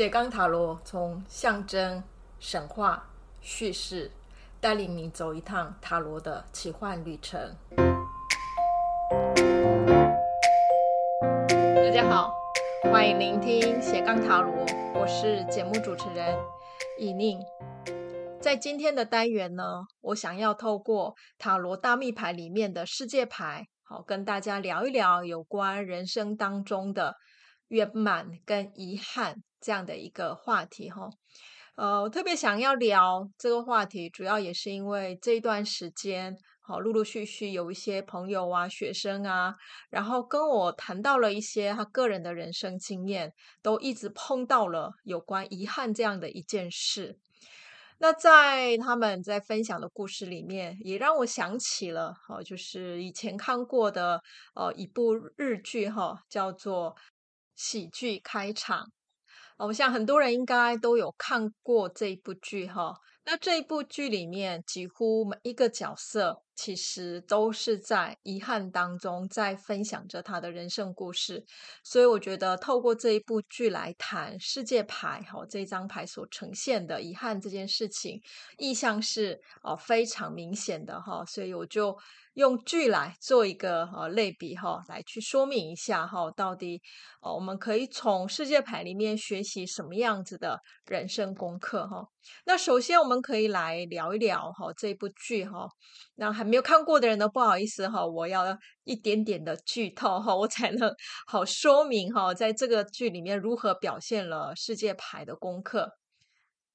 斜杠塔罗从象征、神话、叙事，带领你走一趟塔罗的奇幻旅程。大家好，欢迎聆听斜杠塔罗，我是节目主持人以宁。在今天的单元呢，我想要透过塔罗大密牌里面的世界牌，好跟大家聊一聊有关人生当中的圆满跟遗憾。这样的一个话题哈，呃，我特别想要聊这个话题，主要也是因为这一段时间，好，陆陆续续有一些朋友啊、学生啊，然后跟我谈到了一些他个人的人生经验，都一直碰到了有关遗憾这样的一件事。那在他们在分享的故事里面，也让我想起了，哦，就是以前看过的，呃，一部日剧哈，叫做《喜剧开场》。我想很多人应该都有看过这一部剧哈。那这一部剧里面，几乎每一个角色其实都是在遗憾当中，在分享着他的人生故事。所以我觉得透过这一部剧来谈世界牌哈，这张牌所呈现的遗憾这件事情，意象是哦非常明显的哈。所以我就。用剧来做一个呃类比哈，来去说明一下哈，到底哦我们可以从世界牌里面学习什么样子的人生功课哈。那首先我们可以来聊一聊哈这部剧哈。那还没有看过的人呢，不好意思哈，我要一点点的剧透哈，我才能好说明哈，在这个剧里面如何表现了世界牌的功课。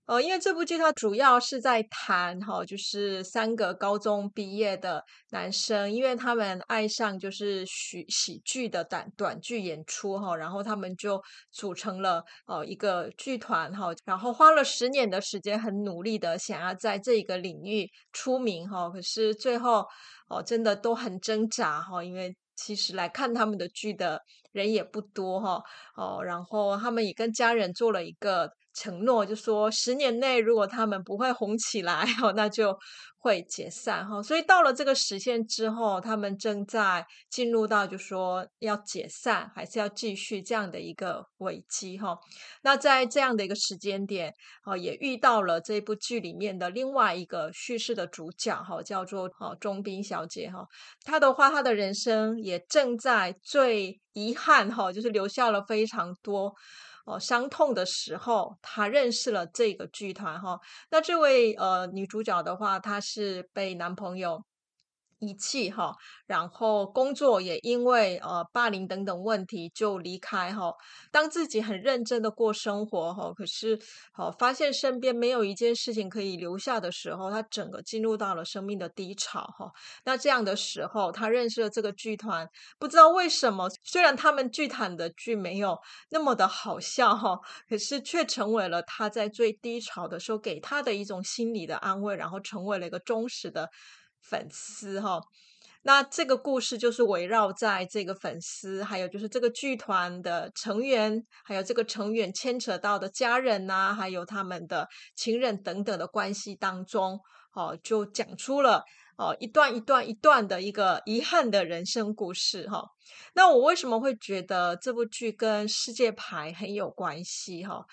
呃，因为这部剧它主要是在谈哈，就是三个高中毕业的男生，因为他们爱上就是喜喜剧的短短剧演出哈，然后他们就组成了呃一个剧团哈，然后花了十年的时间，很努力的想要在这一个领域出名哈，可是最后哦真的都很挣扎哈，因为其实来看他们的剧的人也不多哈，哦，然后他们也跟家人做了一个。承诺就说十年内如果他们不会红起来，那就会解散哈。所以到了这个时限之后，他们正在进入到就说要解散还是要继续这样的一个危机哈。那在这样的一个时间点，也遇到了这部剧里面的另外一个叙事的主角哈，叫做哦钟彬小姐哈。她的话，她的人生也正在最遗憾哈，就是留下了非常多。哦，伤痛的时候，她认识了这个剧团哈。那这位呃女主角的话，她是被男朋友。遗弃哈，然后工作也因为呃霸凌等等问题就离开哈。当自己很认真的过生活哈，可是好发现身边没有一件事情可以留下的时候，他整个进入到了生命的低潮哈。那这样的时候，他认识了这个剧团，不知道为什么，虽然他们剧团的剧没有那么的好笑哈，可是却成为了他在最低潮的时候给他的一种心理的安慰，然后成为了一个忠实的。粉丝哈，那这个故事就是围绕在这个粉丝，还有就是这个剧团的成员，还有这个成员牵扯到的家人呐、还有他们的情人等等的关系当中，哦，就讲出了哦一段一段一段的一个遗憾的人生故事哈。那我为什么会觉得这部剧跟世界牌很有关系哈？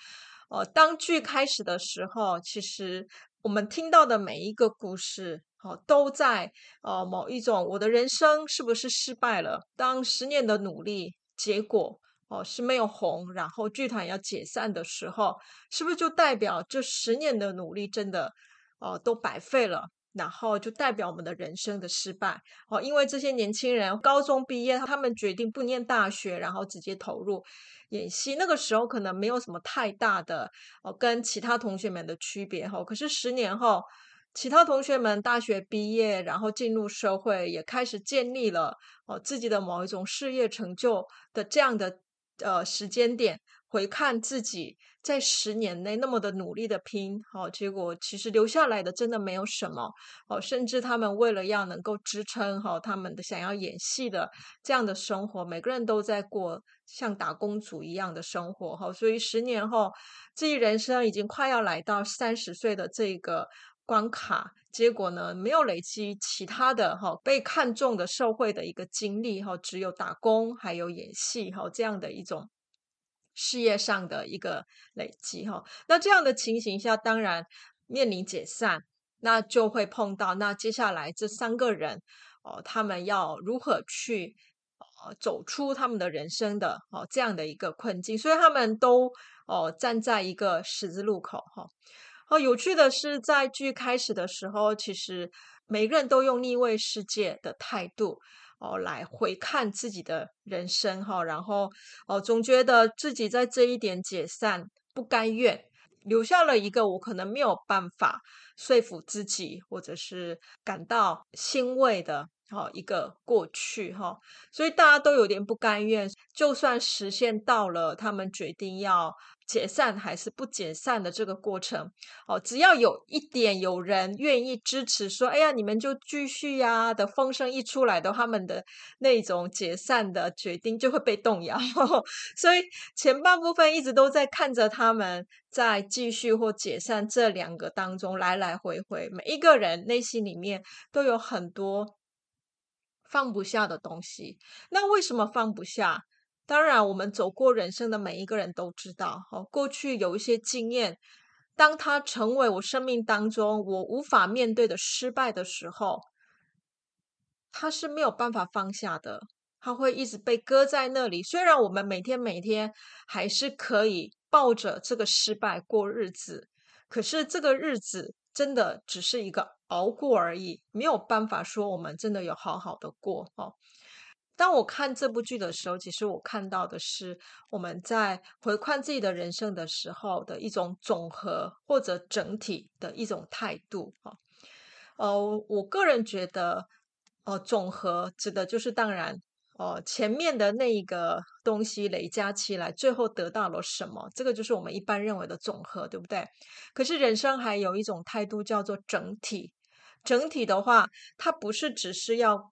哦，当剧开始的时候，其实我们听到的每一个故事。哦，都在哦某一种，我的人生是不是失败了？当十年的努力结果哦是没有红，然后剧团要解散的时候，是不是就代表这十年的努力真的哦都白费了？然后就代表我们的人生的失败？哦，因为这些年轻人高中毕业，他们决定不念大学，然后直接投入演戏。那个时候可能没有什么太大的哦跟其他同学们的区别哈，可是十年后。其他同学们大学毕业，然后进入社会，也开始建立了哦自己的某一种事业成就的这样的呃时间点，回看自己在十年内那么的努力的拼，好，结果其实留下来的真的没有什么哦，甚至他们为了要能够支撑好他们的想要演戏的这样的生活，每个人都在过像打工族一样的生活哈，所以十年后自己人生已经快要来到三十岁的这个。关卡，结果呢，没有累积其他的哈被看重的社会的一个经历哈，只有打工还有演戏哈这样的一种事业上的一个累积哈。那这样的情形下，当然面临解散，那就会碰到那接下来这三个人哦，他们要如何去呃走出他们的人生的哦这样的一个困境，所以他们都哦站在一个十字路口哈。哦，有趣的是，在剧开始的时候，其实每个人都用逆位世界的态度哦来回看自己的人生哈，然后哦总觉得自己在这一点解散不甘愿，留下了一个我可能没有办法说服自己，或者是感到欣慰的哦一个过去哈，所以大家都有点不甘愿，就算实现到了，他们决定要。解散还是不解散的这个过程哦，只要有一点有人愿意支持，说“哎呀，你们就继续呀”的风声一出来的，他们的那种解散的决定就会被动摇。所以前半部分一直都在看着他们在继续或解散这两个当中来来回回，每一个人内心里面都有很多放不下的东西。那为什么放不下？当然，我们走过人生的每一个人都知道，哦，过去有一些经验，当它成为我生命当中我无法面对的失败的时候，它是没有办法放下的，它会一直被搁在那里。虽然我们每天每天还是可以抱着这个失败过日子，可是这个日子真的只是一个熬过而已，没有办法说我们真的有好好的过哦。当我看这部剧的时候，其实我看到的是我们在回看自己的人生的时候的一种总和或者整体的一种态度啊。呃，我个人觉得，呃，总和指的就是当然，哦、前面的那一个东西累加起来，最后得到了什么，这个就是我们一般认为的总和，对不对？可是人生还有一种态度叫做整体。整体的话，它不是只是要。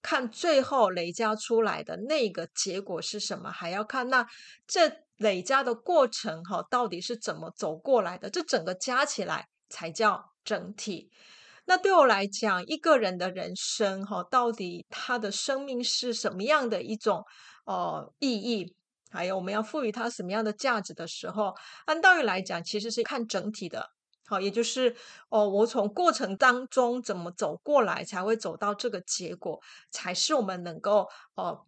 看最后累加出来的那个结果是什么，还要看那这累加的过程哈，到底是怎么走过来的？这整个加起来才叫整体。那对我来讲，一个人的人生哈，到底他的生命是什么样的一种呃意义？还有我们要赋予他什么样的价值的时候，按道理来讲，其实是看整体的。好，也就是哦，我从过程当中怎么走过来，才会走到这个结果，才是我们能够哦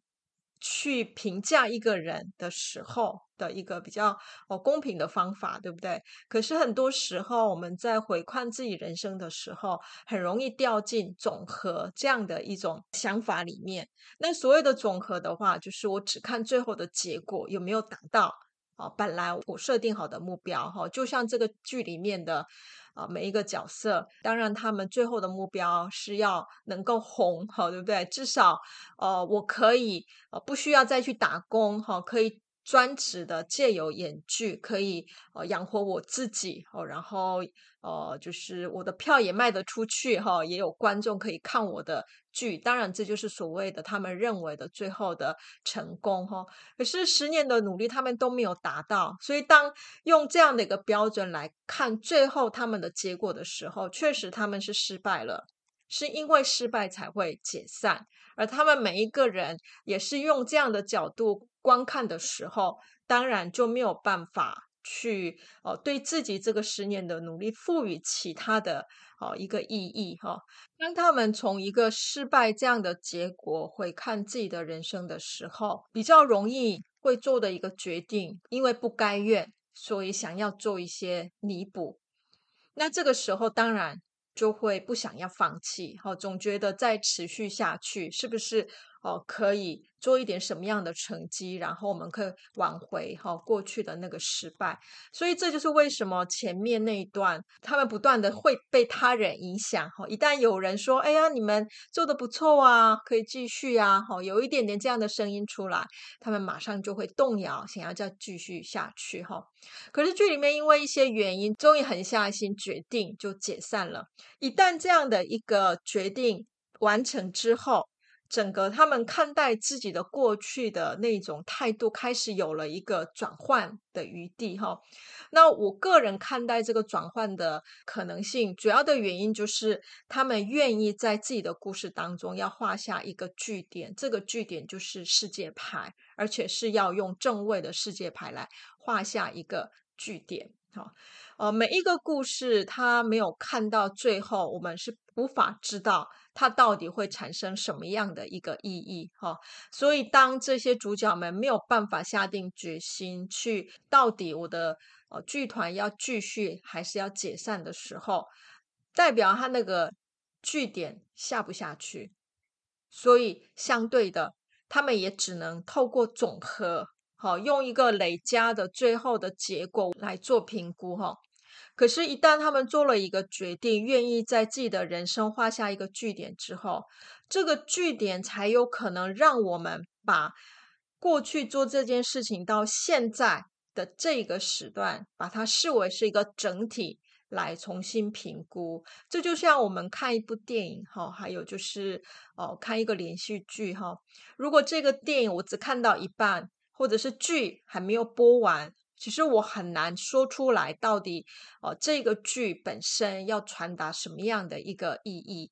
去评价一个人的时候的一个比较哦公平的方法，对不对？可是很多时候我们在回看自己人生的时候，很容易掉进总和这样的一种想法里面。那所谓的总和的话，就是我只看最后的结果有没有达到。啊，本来我设定好的目标，哈，就像这个剧里面的啊每一个角色，当然他们最后的目标是要能够红，哈，对不对？至少，呃，我可以呃不需要再去打工，哈，可以。专职的借由演剧可以呃养活我自己哦，然后呃就是我的票也卖得出去哈，也有观众可以看我的剧，当然这就是所谓的他们认为的最后的成功哈。可是十年的努力他们都没有达到，所以当用这样的一个标准来看最后他们的结果的时候，确实他们是失败了，是因为失败才会解散，而他们每一个人也是用这样的角度。观看的时候，当然就没有办法去哦，对自己这个十年的努力赋予其他的哦一个意义哈。当他们从一个失败这样的结果回看自己的人生的时候，比较容易会做的一个决定，因为不甘愿，所以想要做一些弥补。那这个时候，当然就会不想要放弃，好，总觉得再持续下去是不是？哦，可以做一点什么样的成绩，然后我们可以挽回哈、哦、过去的那个失败，所以这就是为什么前面那一段他们不断的会被他人影响哈、哦，一旦有人说，哎呀，你们做的不错啊，可以继续啊，哈、有一点点这样的声音出来，他们马上就会动摇，想要再继续下去哈、哦。可是剧里面因为一些原因，终于狠下心决定就解散了。一旦这样的一个决定完成之后，整个他们看待自己的过去的那种态度开始有了一个转换的余地哈。那我个人看待这个转换的可能性，主要的原因就是他们愿意在自己的故事当中要画下一个句点，这个句点就是世界牌，而且是要用正位的世界牌来画下一个句点。好，呃，每一个故事他没有看到最后，我们是无法知道它到底会产生什么样的一个意义。哈，所以当这些主角们没有办法下定决心去到底我的呃剧团要继续还是要解散的时候，代表他那个据点下不下去。所以，相对的，他们也只能透过总和，好，用一个累加的最后的结果来做评估，哈。可是，一旦他们做了一个决定，愿意在自己的人生画下一个句点之后，这个句点才有可能让我们把过去做这件事情到现在的这个时段，把它视为是一个整体。来重新评估，这就像我们看一部电影哈，还有就是哦，看一个连续剧哈。如果这个电影我只看到一半，或者是剧还没有播完，其实我很难说出来到底哦，这个剧本身要传达什么样的一个意义。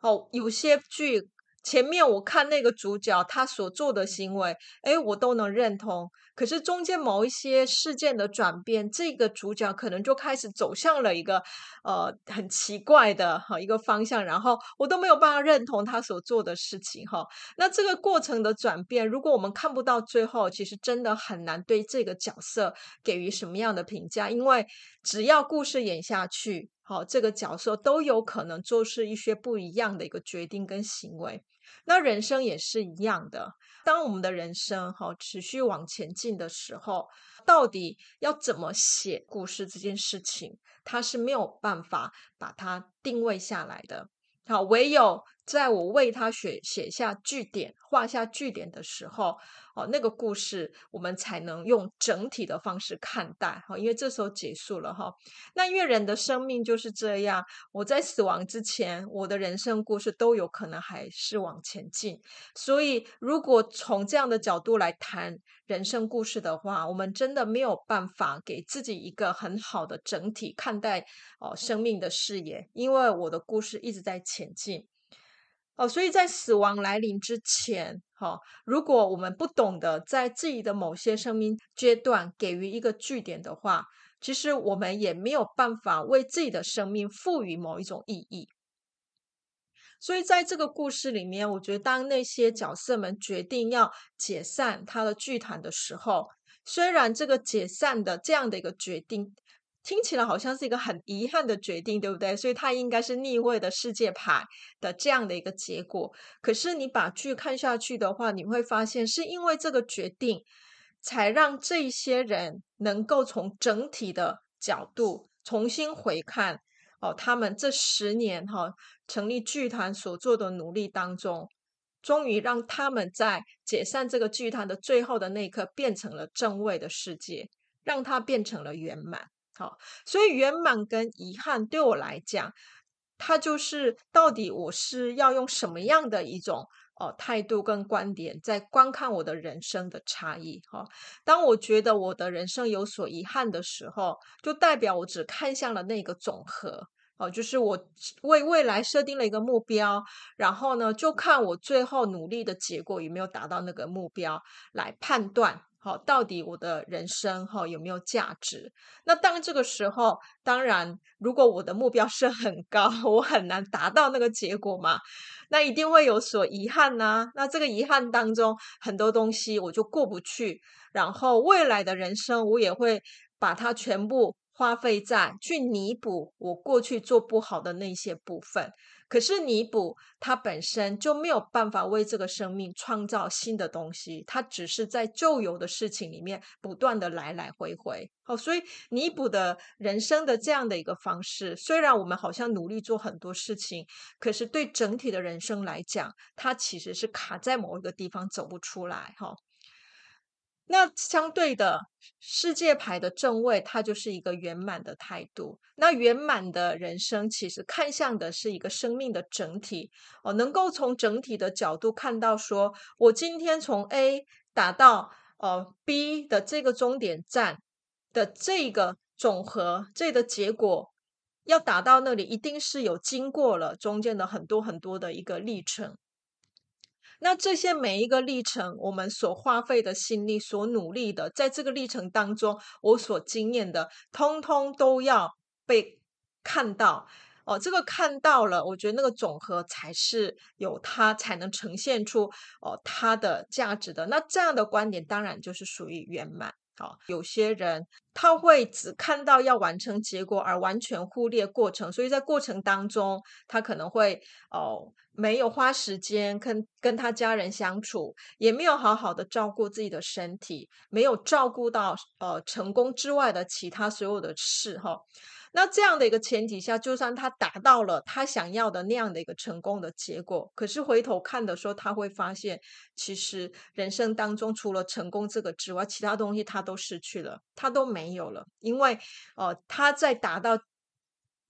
哦，有些剧。前面我看那个主角他所做的行为，诶，我都能认同。可是中间某一些事件的转变，这个主角可能就开始走向了一个呃很奇怪的哈一个方向，然后我都没有办法认同他所做的事情哈。那这个过程的转变，如果我们看不到最后，其实真的很难对这个角色给予什么样的评价，因为只要故事演下去，好，这个角色都有可能做出一些不一样的一个决定跟行为。那人生也是一样的，当我们的人生哈持续往前进的时候，到底要怎么写故事这件事情，它是没有办法把它定位下来的。好，唯有在我为他写写下句点、画下句点的时候。哦，那个故事我们才能用整体的方式看待哈，因为这时候结束了哈。那因为人的生命就是这样，我在死亡之前，我的人生故事都有可能还是往前进。所以，如果从这样的角度来谈人生故事的话，我们真的没有办法给自己一个很好的整体看待哦生命的视野，因为我的故事一直在前进。哦，所以在死亡来临之前，哈、如果我们不懂得在自己的某些生命阶段给予一个句点的话，其实我们也没有办法为自己的生命赋予某一种意义。所以在这个故事里面，我觉得当那些角色们决定要解散他的剧团的时候，虽然这个解散的这样的一个决定。听起来好像是一个很遗憾的决定，对不对？所以它应该是逆位的世界牌的这样的一个结果。可是你把剧看下去的话，你会发现是因为这个决定，才让这些人能够从整体的角度重新回看哦，他们这十年哈、成立剧团所做的努力当中，终于让他们在解散这个剧团的最后的那一刻，变成了正位的世界，让它变成了圆满。好，所以圆满跟遗憾对我来讲，它就是到底我是要用什么样的一种哦态度跟观点在观看我的人生的差异。哈，当我觉得我的人生有所遗憾的时候，就代表我只看向了那个总和。哦，就是我为未来设定了一个目标，然后呢，就看我最后努力的结果有没有达到那个目标来判断。好，到底我的人生哈有没有价值？那当这个时候，当然，如果我的目标是很高，我很难达到那个结果嘛，那一定会有所遗憾呐、那这个遗憾当中，很多东西我就过不去，然后未来的人生，我也会把它全部花费在去弥补我过去做不好的那些部分。可是弥补它本身就没有办法为这个生命创造新的东西，它只是在旧有的事情里面不断的来来回回。好，所以弥补的人生的这样的一个方式，虽然我们好像努力做很多事情，可是对整体的人生来讲，它其实是卡在某一个地方走不出来。哈。那相对的世界牌的正位，它就是一个圆满的态度。那圆满的人生，其实看向的是一个生命的整体哦，能够从整体的角度看到说，我今天从 A 打到呃 B 的这个终点站的这个总和，这个结果要达到那里，一定是有经过了中间的很多很多的一个历程。那这些每一个历程，我们所花费的心力、所努力的，在这个历程当中，我所经验的，通通都要被看到。哦，这个看到了，我觉得那个总和才是有它才能呈现出哦它的价值的。那这样的观点当然就是属于圆满。好、有些人他会只看到要完成结果，而完全忽略过程，所以在过程当中，他可能会哦没有花时间跟跟他家人相处，也没有好好的照顾自己的身体，没有照顾到呃成功之外的其他所有的事哈。那这样的一个前提下，就算他达到了他想要的那样的一个成功的结果，可是回头看的时候，他会发现，其实人生当中除了成功这个之外，其他东西他都失去了，他都没有了，因为呃他在达到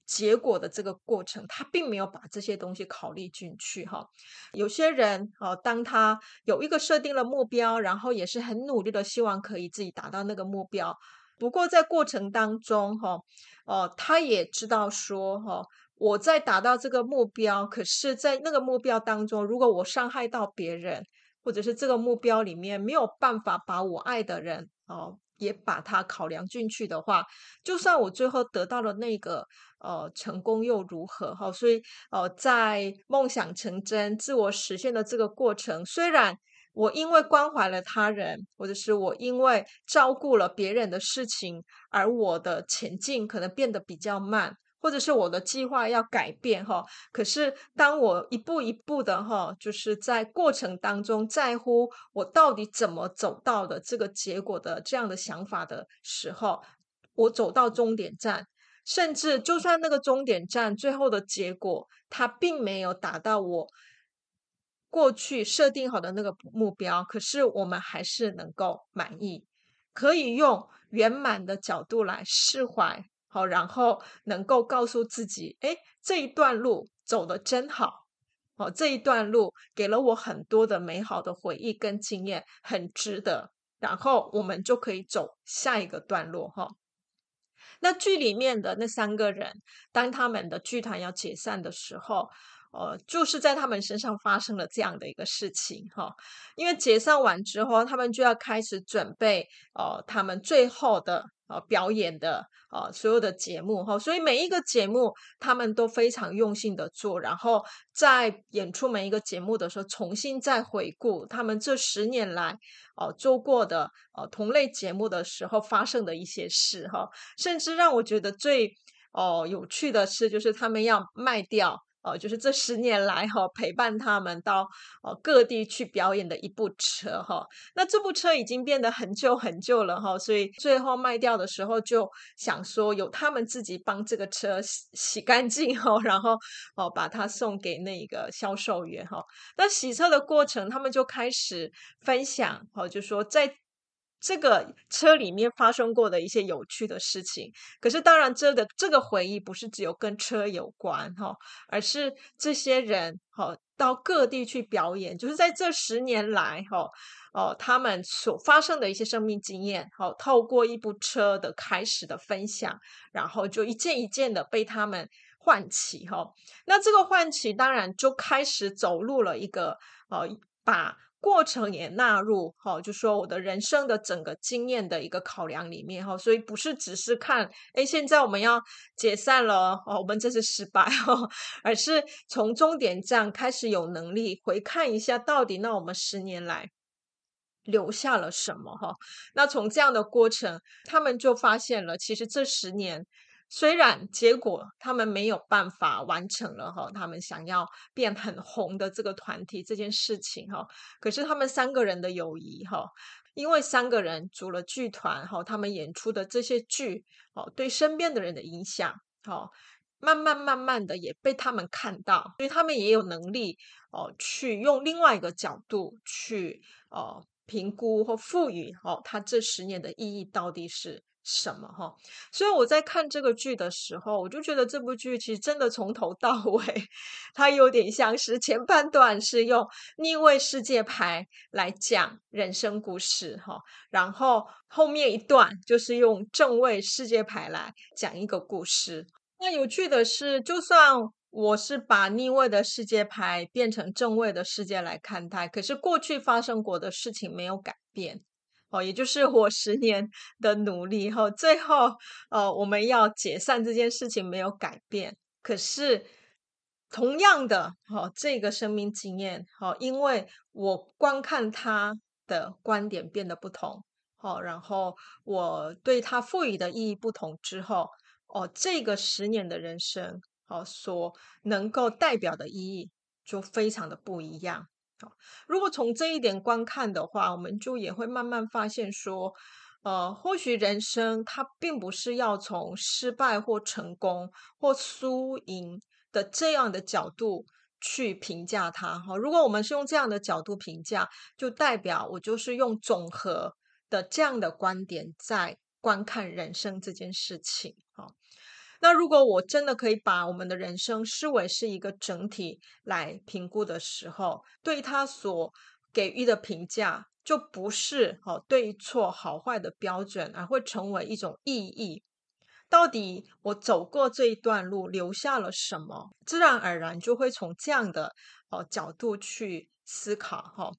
结果的这个过程，他并没有把这些东西考虑进去哈。有些人哦，当他有一个设定了目标，然后也是很努力的，希望可以自己达到那个目标。不过在过程当中，哈，哦，他也知道说，哈，我在达到这个目标，可是，在那个目标当中，如果我伤害到别人，或者是这个目标里面没有办法把我爱的人，哦，也把它考量进去的话，就算我最后得到了那个，呃，成功又如何？哈，所以，哦，在梦想成真、自我实现的这个过程，虽然。我因为关怀了他人，或者是我因为照顾了别人的事情，而我的前进可能变得比较慢，或者是我的计划要改变哈。可是当我一步一步的哈，就是在过程当中在乎我到底怎么走到的这个结果的这样的想法的时候，我走到终点站，甚至就算那个终点站最后的结果，它并没有达到我。过去设定好的那个目标，可是我们还是能够满意，可以用圆满的角度来释怀，好，然后能够告诉自己，哎，这一段路走得真好，哦，这一段路给了我很多的美好的回忆跟经验，很值得，然后我们就可以走下一个段落，哈。那剧里面的那三个人，当他们的剧团要解散的时候。呃，就是在他们身上发生了这样的一个事情哈，因为解散完之后，他们就要开始准备呃，他们最后的呃表演的呃所有的节目哈，所以每一个节目他们都非常用心的做，然后在演出每一个节目的时候，重新再回顾他们这十年来呃做过的呃同类节目的时候发生的一些事哈，甚至让我觉得最哦、有趣的是，就是他们要卖掉。哦，就是这十年来哈、哦，陪伴他们到哦各地去表演的一部车哈、哦。那这部车已经变得很旧很旧了哈、哦，所以最后卖掉的时候就想说，有他们自己帮这个车洗洗干净哈、哦，然后哦把它送给那个销售员哈、哦。那洗车的过程，他们就开始分享哦，就说在。这个车里面发生过的一些有趣的事情，可是当然，这个这个回忆不是只有跟车有关哈，而是这些人哈到各地去表演，就是在这十年来哈哦他们所发生的一些生命经验，好透过一部车的开始的分享，然后就一件一件的被他们唤起哈。那这个唤起当然就开始走入了一个哦把。过程也纳入哈，就说我的人生的整个经验的一个考量里面哈，所以不是只是看，哎，现在我们要解散了哦，我们这是失败哦，而是从终点站开始有能力回看一下，到底那我们十年来留下了什么哈？那从这样的过程，他们就发现了，其实这十年。虽然结果他们没有办法完成了哈，他们想要变很红的这个团体这件事情哈，可是他们三个人的友谊哈，因为三个人组了剧团哈，他们演出的这些剧哦，对身边的人的影响哦，慢慢慢慢的也被他们看到，所以他们也有能力哦，去用另外一个角度去哦评估或赋予哦，他这十年的意义到底是。什么哈？所以我在看这个剧的时候，我就觉得这部剧其实真的从头到尾，它有点像是前半段是用逆位世界牌来讲人生故事哈，然后后面一段就是用正位世界牌来讲一个故事。那有趣的是，就算我是把逆位的世界牌变成正位的世界来看待，可是过去发生过的事情没有改变，哦，也就是 我十年的努力后，最后，呃，我们要解散这件事情没有改变，可是同样的，哦，这个生命经验，哦，因为我观看他的观点变得不同，哦，然后我对他赋予的意义不同之后，哦，这个十年的人生。哦，所能够代表的意义就非常的不一样。好，如果从这一点观看的话，我们就也会慢慢发现说，呃，或许人生它并不是要从失败或成功或输赢的这样的角度去评价它。哈，如果我们是用这样的角度评价，就代表我就是用总和的这样的观点在观看人生这件事情。好。那如果我真的可以把我们的人生视为是一个整体来评估的时候，对他所给予的评价就不是哦对错好坏的标准，而会成为一种意义。到底我走过这一段路留下了什么？自然而然就会从这样的哦角度去思考哈。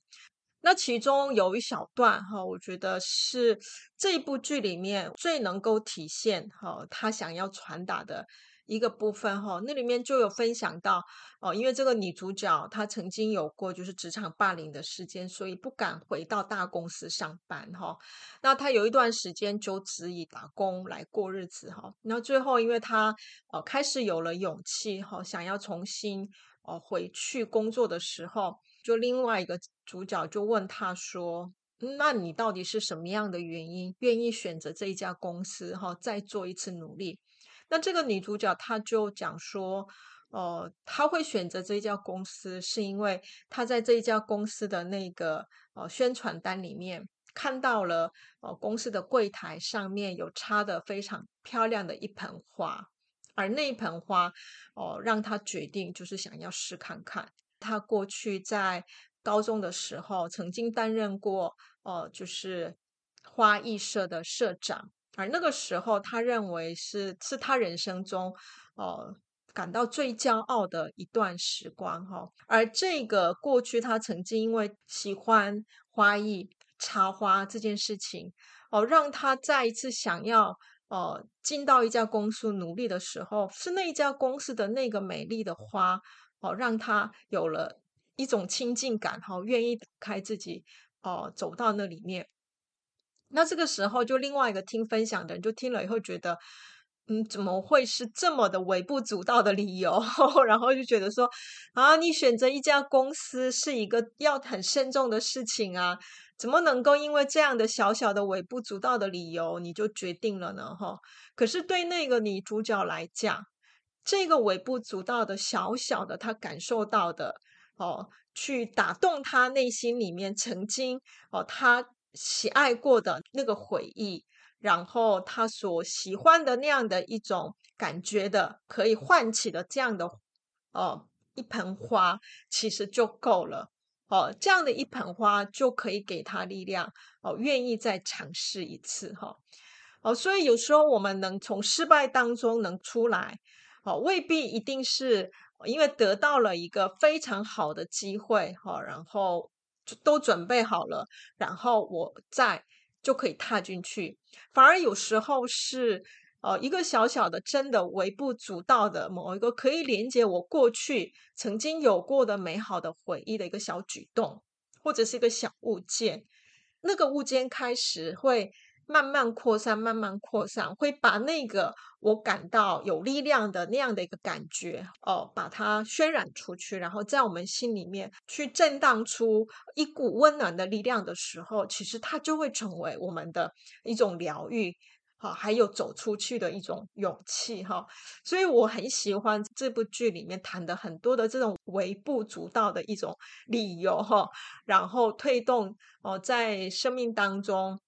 那其中有一小段哈，我觉得是这一部剧里面最能够体现哈他想要传达的一个部分哈。那里面就有分享到哦，因为这个女主角她曾经有过就是职场霸凌的事件，所以不敢回到大公司上班哈。那她有一段时间就只以打工来过日子哈。那最后因为她哦开始有了勇气哈，想要重新哦回去工作的时候。就另外一个主角就问他说：“那你到底是什么样的原因愿意选择这一家公司？哈，再做一次努力？”那这个女主角她就讲说：“呃，她会选择这一家公司，是因为她在这一家公司的那个呃宣传单里面看到了呃公司的柜台上面有插的非常漂亮的一盆花，而那一盆花哦，让她决定就是想要试看看。”他过去在高中的时候，曾经担任过呃，就是花艺社的社长，而那个时候，他认为是是他人生中呃感到最骄傲的一段时光哈。而这个过去，他曾经因为喜欢花艺插花这件事情哦、让他再一次想要呃进到一家公司努力的时候，是那一家公司的那个美丽的花。哦，让他有了一种亲近感，哈，愿意打开自己，哦，走到那里面。那这个时候，就另外一个听分享的人就听了以后觉得，嗯，怎么会是这么的微不足道的理由？然后就觉得说，啊，你选择一家公司是一个要很慎重的事情啊，怎么能够因为这样的小小的微不足道的理由你就决定了呢？哈，可是对那个女主角来讲。这个微不足道的小小的，他感受到的哦，去打动他内心里面曾经哦，他喜爱过的那个回忆，然后他所喜欢的那样的一种感觉的，可以唤起的这样的哦一盆花，其实就够了哦，这样的一盆花就可以给他力量哦，愿意再尝试一次哈哦，所以有时候我们能从失败当中能出来。哦，未必一定是因为得到了一个非常好的机会，哈，然后都准备好了，然后我再就可以踏进去。反而有时候是，呃，一个小小的、真的微不足道的某一个可以连接我过去曾经有过的美好的回忆的一个小举动，或者是一个小物件，那个物件开始会。慢慢扩散，慢慢扩散，会把那个我感到有力量的那样的一个感觉，哦，把它渲染出去，然后在我们心里面去震荡出一股温暖的力量的时候，其实它就会成为我们的一种疗愈，哈，还有走出去的一种勇气，哈。所以我很喜欢这部剧里面谈的很多的这种微不足道的一种理由，哈，然后推动哦，在生命当中。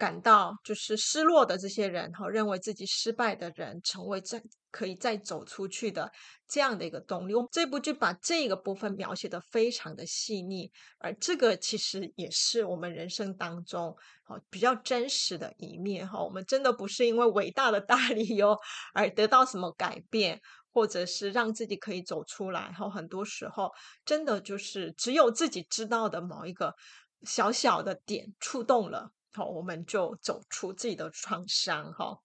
感到就是失落的这些人哈，认为自己失败的人，成为再可以再走出去的这样的一个动力。我这部剧把这个部分描写的非常的细腻，而这个其实也是我们人生当中哈比较真实的一面哈。我们真的不是因为伟大的大理由而得到什么改变，或者是让自己可以走出来。然后很多时候，真的就是只有自己知道的某一个小小的点触动了，好，我们就走出自己的创伤，哈。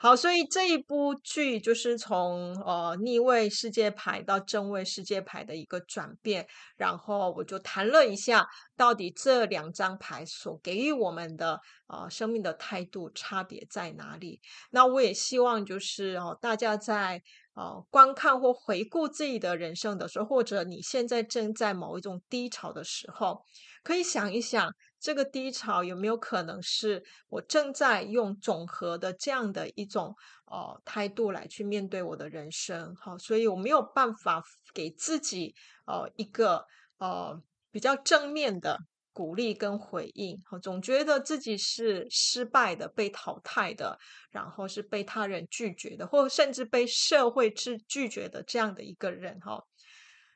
好，所以这一部剧就是从呃逆位世界牌到正位世界牌的一个转变，然后我就谈了一下，到底这两张牌所给予我们的呃生命的态度差别在哪里？那我也希望就是哦、大家在呃观看或回顾自己的人生的时候，或者你现在正在某一种低潮的时候，可以想一想。这个低潮有没有可能是我正在用总和的这样的一种呃态度来去面对我的人生？好，所以我没有办法给自己呃一个呃比较正面的鼓励跟回应。总觉得自己是失败的、被淘汰的，然后是被他人拒绝的，或甚至被社会之拒绝的这样的一个人。哈。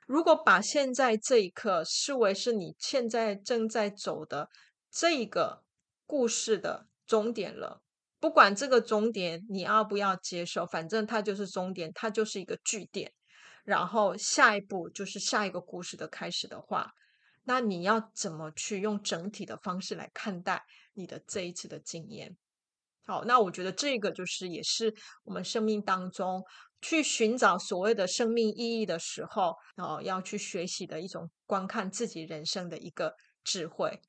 如果把现在这一刻视为是你现在正在走的这一个故事的终点了，不管这个终点你要不要接受，反正它就是终点，它就是一个句点，然后下一步就是下一个故事的开始的话，那你要怎么去用整体的方式来看待你的这一次的经验？好，那我觉得这个就是也是我们生命当中。去寻找所谓的生命意义的时候，哦，要去学习的一种观看自己人生的一个智慧。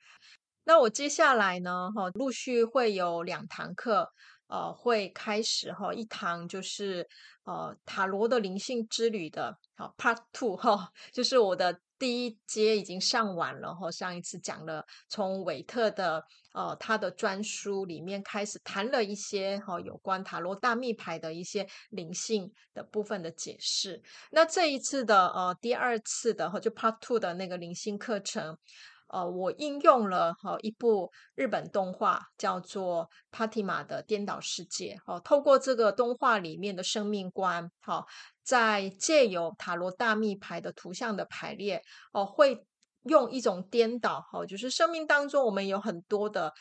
那我接下来呢，哈，陆续会有两堂课，呃，会开始哈，一堂就是呃塔罗的灵性之旅的，好，Part Two 哈，就是我的。第一阶已经上完了，哈，上一次讲了从韦特的呃他的专书里面开始谈了一些哈有关塔罗大密牌的一些灵性的部分的解释。那这一次的呃第二次的哈就 Part Two 的那个灵性课程，呃，我应用了哈一部日本动画叫做《帕蒂玛的颠倒世界》哦，透过这个动画里面的生命观，哈。在借由塔罗大密牌的图像的排列，哦，会用一种颠倒，哦，就是生命当中我们有很多的。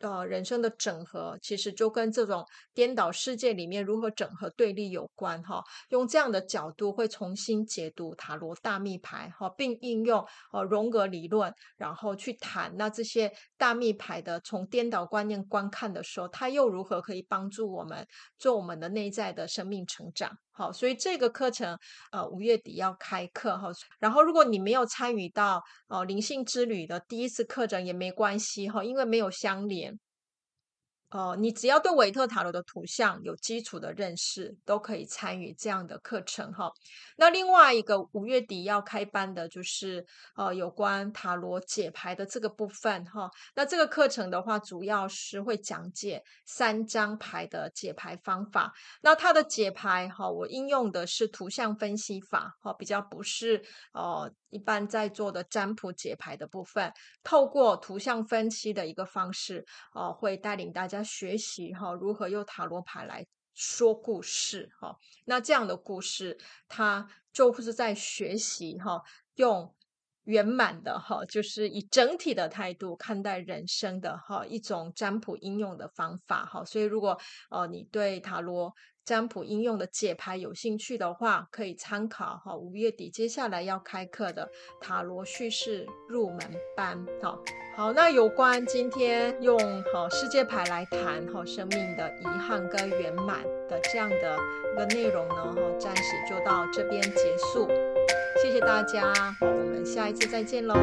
呃，人生的整合其实就跟这种颠倒世界里面如何整合对立有关哈、用这样的角度会重新解读塔罗大密牌哈、并应用呃荣格理论，然后去谈那这些大密牌的从颠倒观念观看的时候，它又如何可以帮助我们做我们的内在的生命成长？好，所以这个课程呃五月底要开课哈。然后如果你没有参与到呃灵性之旅的第一次课程也没关系哈，因为没有相连。哦，你只要对韦特塔罗的图像有基础的认识，都可以参与这样的课程哈。那另外一个五月底要开班的，就是呃有关塔罗解牌的这个部分哈。那这个课程的话，主要是会讲解三张牌的解牌方法。那它的解牌哈，我应用的是图像分析法哈，比较不是呃一般在做的占卜解牌的部分，透过图像分析的一个方式，呃，会带领大家。学习哈，如何用塔罗牌来说故事哈？那这样的故事，他就是在学习哈，用圆满的哈，就是以整体的态度看待人生的哈一种占卜应用的方法哈。所以，如果呃你对塔罗占卜应用的解牌有兴趣的话，可以参考哈五月底接下来要开课的塔罗叙事入门班。好，好，那有关今天用好世界牌来谈好生命的遗憾跟圆满的这样的一个内容呢，哈，暂时就到这边结束。谢谢大家，我们下一次再见喽，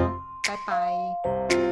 拜拜。